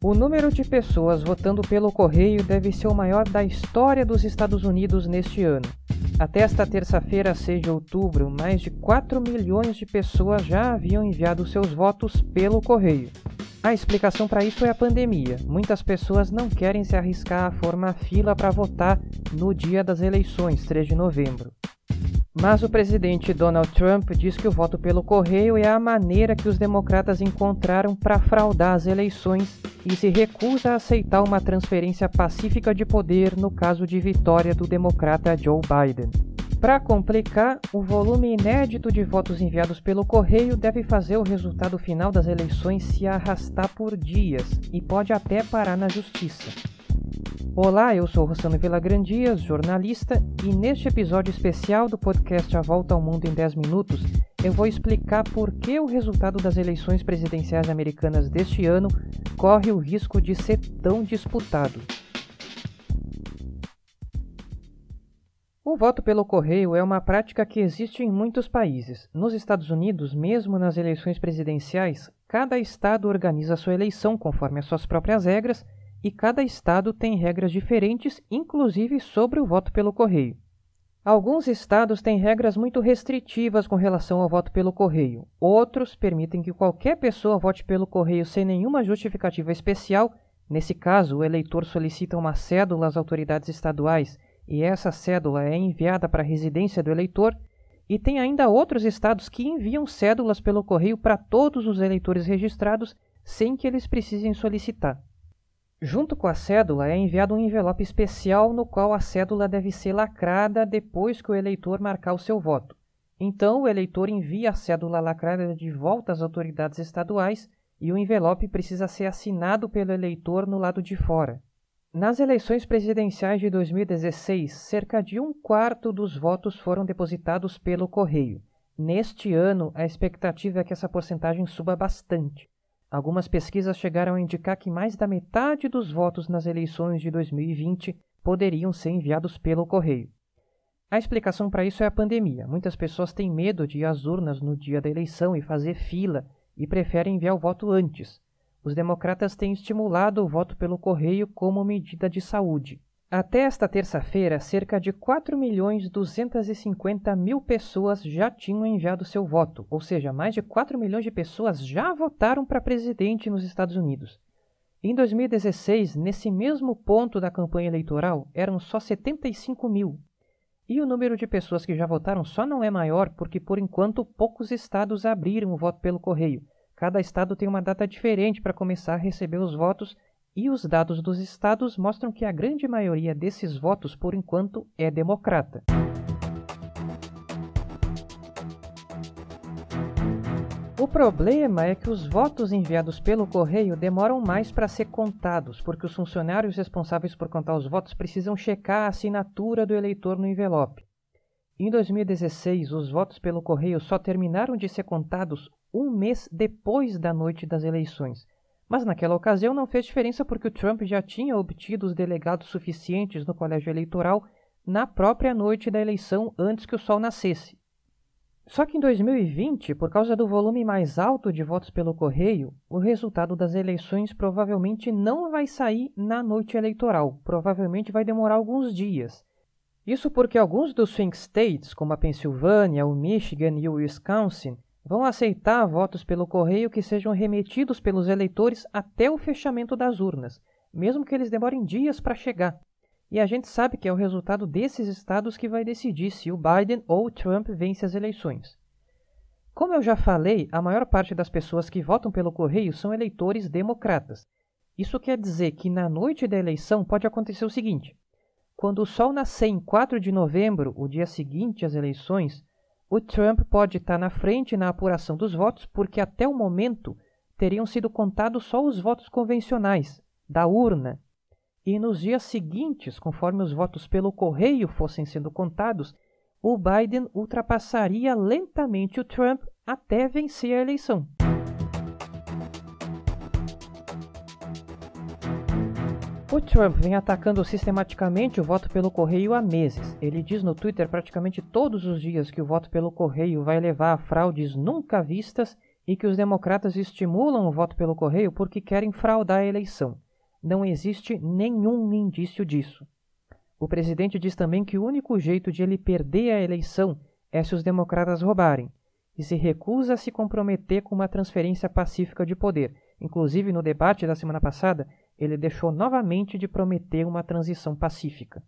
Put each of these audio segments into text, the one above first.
O número de pessoas votando pelo correio deve ser o maior da história dos Estados Unidos neste ano. Até esta terça-feira, 6 de outubro, mais de 4 milhões de pessoas já haviam enviado seus votos pelo correio. A explicação para isso é a pandemia. Muitas pessoas não querem se arriscar a formar fila para votar no dia das eleições, 3 de novembro. Mas o presidente Donald Trump diz que o voto pelo correio é a maneira que os democratas encontraram para fraudar as eleições e se recusa a aceitar uma transferência pacífica de poder no caso de vitória do democrata Joe Biden. Para complicar, o volume inédito de votos enviados pelo correio deve fazer o resultado final das eleições se arrastar por dias e pode até parar na justiça. Olá, eu sou Rossano Grandias, jornalista, e neste episódio especial do podcast A Volta ao Mundo em 10 Minutos, eu vou explicar por que o resultado das eleições presidenciais americanas deste ano corre o risco de ser tão disputado. O voto pelo correio é uma prática que existe em muitos países. Nos Estados Unidos, mesmo nas eleições presidenciais, cada estado organiza sua eleição conforme as suas próprias regras e cada estado tem regras diferentes, inclusive sobre o voto pelo correio. Alguns estados têm regras muito restritivas com relação ao voto pelo correio. Outros permitem que qualquer pessoa vote pelo correio sem nenhuma justificativa especial. Nesse caso, o eleitor solicita uma cédula às autoridades estaduais e essa cédula é enviada para a residência do eleitor. E tem ainda outros estados que enviam cédulas pelo correio para todos os eleitores registrados sem que eles precisem solicitar. Junto com a cédula é enviado um envelope especial no qual a cédula deve ser lacrada depois que o eleitor marcar o seu voto. Então, o eleitor envia a cédula lacrada de volta às autoridades estaduais e o envelope precisa ser assinado pelo eleitor no lado de fora. Nas eleições presidenciais de 2016, cerca de um quarto dos votos foram depositados pelo correio. Neste ano, a expectativa é que essa porcentagem suba bastante. Algumas pesquisas chegaram a indicar que mais da metade dos votos nas eleições de 2020 poderiam ser enviados pelo correio. A explicação para isso é a pandemia. Muitas pessoas têm medo de ir às urnas no dia da eleição e fazer fila e preferem enviar o voto antes. Os democratas têm estimulado o voto pelo correio como medida de saúde. Até esta terça-feira, cerca de 4 milhões 250 mil pessoas já tinham enviado seu voto, ou seja, mais de 4 milhões de pessoas já votaram para presidente nos Estados Unidos. Em 2016, nesse mesmo ponto da campanha eleitoral, eram só 75 mil. E o número de pessoas que já votaram só não é maior porque, por enquanto, poucos estados abriram o voto pelo correio. Cada estado tem uma data diferente para começar a receber os votos e os dados dos estados mostram que a grande maioria desses votos, por enquanto, é democrata. O problema é que os votos enviados pelo correio demoram mais para ser contados, porque os funcionários responsáveis por contar os votos precisam checar a assinatura do eleitor no envelope. Em 2016, os votos pelo correio só terminaram de ser contados um mês depois da noite das eleições. Mas naquela ocasião não fez diferença porque o Trump já tinha obtido os delegados suficientes no colégio eleitoral na própria noite da eleição antes que o sol nascesse. Só que em 2020, por causa do volume mais alto de votos pelo correio, o resultado das eleições provavelmente não vai sair na noite eleitoral, provavelmente vai demorar alguns dias. Isso porque alguns dos swing states, como a Pensilvânia, o Michigan e o Wisconsin, vão aceitar votos pelo correio que sejam remetidos pelos eleitores até o fechamento das urnas, mesmo que eles demorem dias para chegar. E a gente sabe que é o resultado desses estados que vai decidir se o Biden ou o Trump vence as eleições. Como eu já falei, a maior parte das pessoas que votam pelo correio são eleitores democratas. Isso quer dizer que na noite da eleição pode acontecer o seguinte: quando o sol nascer em 4 de novembro, o dia seguinte às eleições, o Trump pode estar na frente na apuração dos votos, porque até o momento teriam sido contados só os votos convencionais, da urna. E nos dias seguintes, conforme os votos pelo correio fossem sendo contados, o Biden ultrapassaria lentamente o Trump até vencer a eleição. O Trump vem atacando sistematicamente o voto pelo correio há meses. Ele diz no Twitter praticamente todos os dias que o voto pelo correio vai levar a fraudes nunca vistas e que os democratas estimulam o voto pelo correio porque querem fraudar a eleição. Não existe nenhum indício disso. O presidente diz também que o único jeito de ele perder a eleição é se os democratas roubarem, e se recusa a se comprometer com uma transferência pacífica de poder. Inclusive, no debate da semana passada, ele deixou novamente de prometer uma transição pacífica.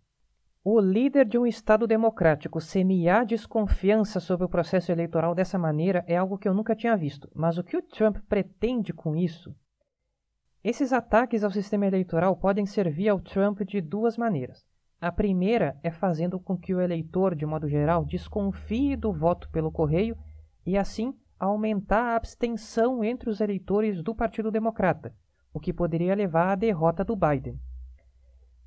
O líder de um Estado democrático semear desconfiança sobre o processo eleitoral dessa maneira é algo que eu nunca tinha visto. Mas o que o Trump pretende com isso? Esses ataques ao sistema eleitoral podem servir ao Trump de duas maneiras. A primeira é fazendo com que o eleitor, de modo geral, desconfie do voto pelo correio e, assim, aumentar a abstenção entre os eleitores do Partido Democrata, o que poderia levar à derrota do Biden.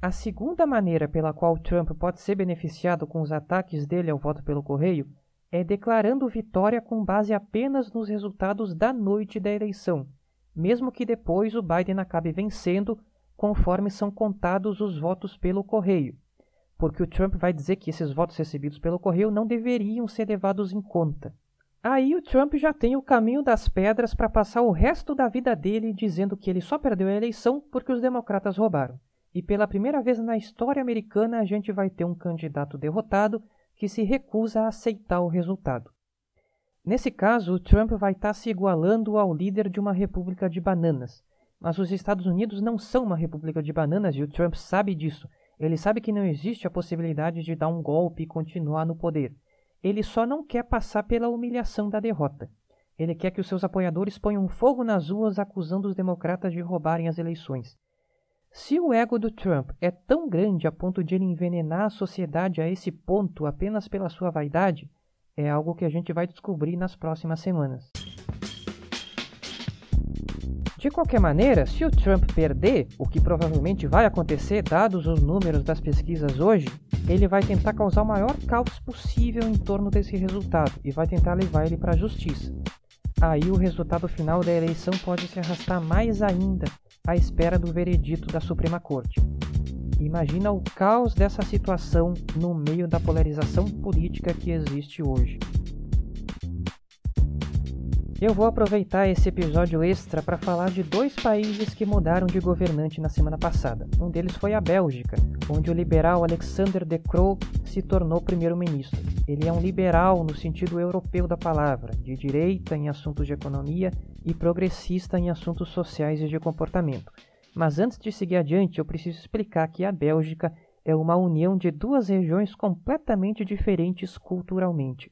A segunda maneira pela qual Trump pode ser beneficiado com os ataques dele ao voto pelo correio é declarando vitória com base apenas nos resultados da noite da eleição, mesmo que depois o Biden acabe vencendo conforme são contados os votos pelo correio, porque o Trump vai dizer que esses votos recebidos pelo correio não deveriam ser levados em conta. Aí o Trump já tem o caminho das pedras para passar o resto da vida dele dizendo que ele só perdeu a eleição porque os democratas roubaram. E pela primeira vez na história americana, a gente vai ter um candidato derrotado que se recusa a aceitar o resultado. Nesse caso, o Trump vai estar tá se igualando ao líder de uma república de bananas. Mas os Estados Unidos não são uma república de bananas e o Trump sabe disso. Ele sabe que não existe a possibilidade de dar um golpe e continuar no poder. Ele só não quer passar pela humilhação da derrota. Ele quer que os seus apoiadores ponham fogo nas ruas acusando os democratas de roubarem as eleições. Se o ego do Trump é tão grande a ponto de ele envenenar a sociedade a esse ponto apenas pela sua vaidade, é algo que a gente vai descobrir nas próximas semanas. De qualquer maneira, se o Trump perder, o que provavelmente vai acontecer dados os números das pesquisas hoje, ele vai tentar causar o maior caos possível em torno desse resultado e vai tentar levar ele para a justiça. Aí o resultado final da eleição pode se arrastar mais ainda à espera do veredito da Suprema Corte. Imagina o caos dessa situação no meio da polarização política que existe hoje. Eu vou aproveitar esse episódio extra para falar de dois países que mudaram de governante na semana passada. Um deles foi a Bélgica, onde o liberal Alexander De Croo se tornou primeiro-ministro. Ele é um liberal no sentido europeu da palavra, de direita em assuntos de economia e progressista em assuntos sociais e de comportamento. Mas antes de seguir adiante, eu preciso explicar que a Bélgica é uma união de duas regiões completamente diferentes culturalmente.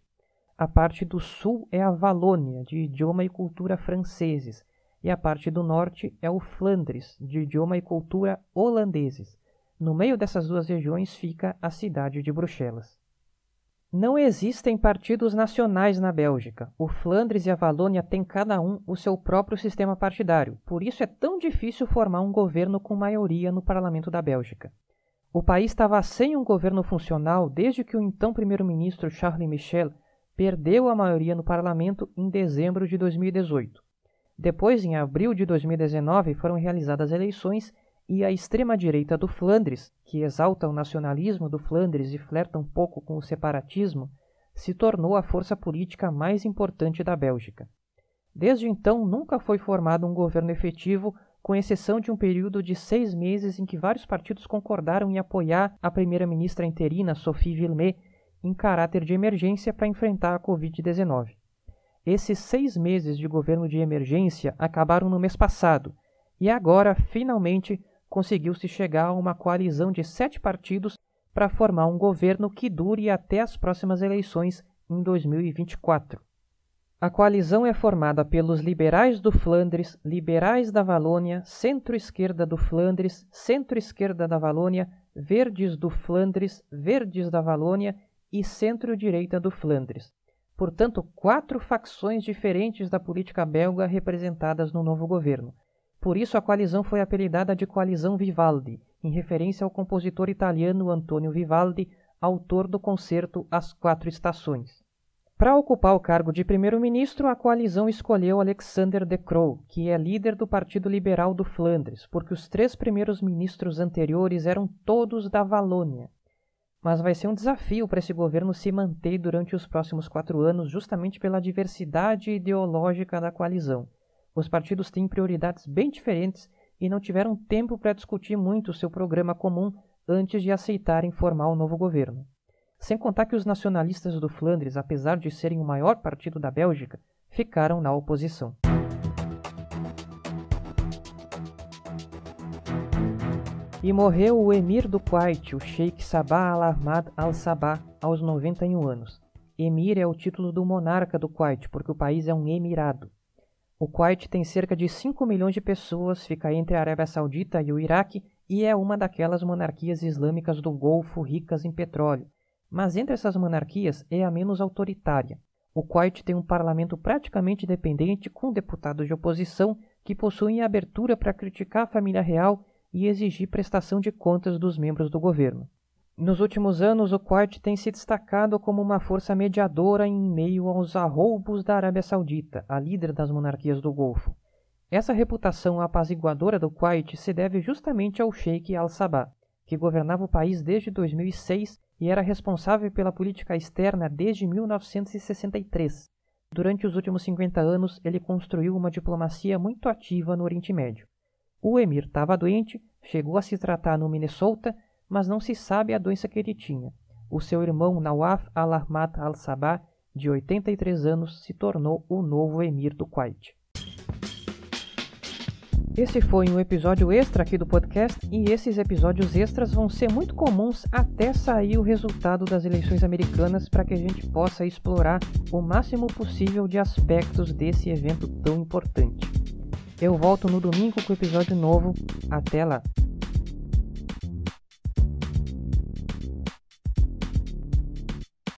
A parte do sul é a Valônia, de idioma e cultura franceses, e a parte do norte é o Flandres, de idioma e cultura holandeses. No meio dessas duas regiões fica a cidade de Bruxelas. Não existem partidos nacionais na Bélgica. O Flandres e a Valônia têm cada um o seu próprio sistema partidário, por isso é tão difícil formar um governo com maioria no parlamento da Bélgica. O país estava sem um governo funcional desde que o então primeiro-ministro Charles Michel perdeu a maioria no parlamento em dezembro de 2018. Depois, em abril de 2019, foram realizadas eleições e a extrema-direita do Flandres, que exalta o nacionalismo do Flandres e flerta um pouco com o separatismo, se tornou a força política mais importante da Bélgica. Desde então, nunca foi formado um governo efetivo, com exceção de um período de seis meses em que vários partidos concordaram em apoiar a primeira-ministra interina Sophie Villemet em caráter de emergência para enfrentar a Covid-19. Esses seis meses de governo de emergência acabaram no mês passado e agora, finalmente, conseguiu-se chegar a uma coalizão de sete partidos para formar um governo que dure até as próximas eleições em 2024. A coalizão é formada pelos liberais do Flandres, liberais da Valônia, centro-esquerda do Flandres, centro-esquerda da Valônia, verdes do Flandres, verdes da Valônia e centro-direita do Flandres. Portanto, quatro facções diferentes da política belga representadas no novo governo. Por isso, a coalizão foi apelidada de Coalizão Vivaldi, em referência ao compositor italiano Antonio Vivaldi, autor do concerto As Quatro Estações. Para ocupar o cargo de primeiro-ministro, a coalizão escolheu Alexander De Croo, que é líder do Partido Liberal do Flandres, porque os três primeiros ministros anteriores eram todos da Valônia. Mas vai ser um desafio para esse governo se manter durante os próximos quatro anos, justamente pela diversidade ideológica da coalizão. Os partidos têm prioridades bem diferentes e não tiveram tempo para discutir muito seu programa comum antes de aceitarem formar o novo governo. Sem contar que os nacionalistas do Flandres, apesar de serem o maior partido da Bélgica, ficaram na oposição. E morreu o emir do Kuwait, o Sheikh Sabah al-Ahmad al-Sabah, aos 91 anos. Emir é o título do monarca do Kuwait, porque o país é um emirado. O Kuwait tem cerca de 5 milhões de pessoas, fica entre a Arábia Saudita e o Iraque e é uma daquelas monarquias islâmicas do Golfo ricas em petróleo. Mas entre essas monarquias é a menos autoritária. O Kuwait tem um parlamento praticamente independente com deputados de oposição que possuem abertura para criticar a família real e exigir prestação de contas dos membros do governo. Nos últimos anos, o Kuwait tem se destacado como uma força mediadora em meio aos arroubos da Arábia Saudita, a líder das monarquias do Golfo. Essa reputação apaziguadora do Kuwait se deve justamente ao Sheikh al-Sabah, que governava o país desde 2006 e era responsável pela política externa desde 1963. Durante os últimos 50 anos, ele construiu uma diplomacia muito ativa no Oriente Médio. O emir estava doente, chegou a se tratar no Minnesota mas não se sabe a doença que ele tinha. O seu irmão Nawaf al-Ahmad al-Sabah, de 83 anos, se tornou o novo emir do Kuwait. Esse foi um episódio extra aqui do podcast e esses episódios extras vão ser muito comuns até sair o resultado das eleições americanas para que a gente possa explorar o máximo possível de aspectos desse evento tão importante. Eu volto no domingo com o episódio novo. Até lá!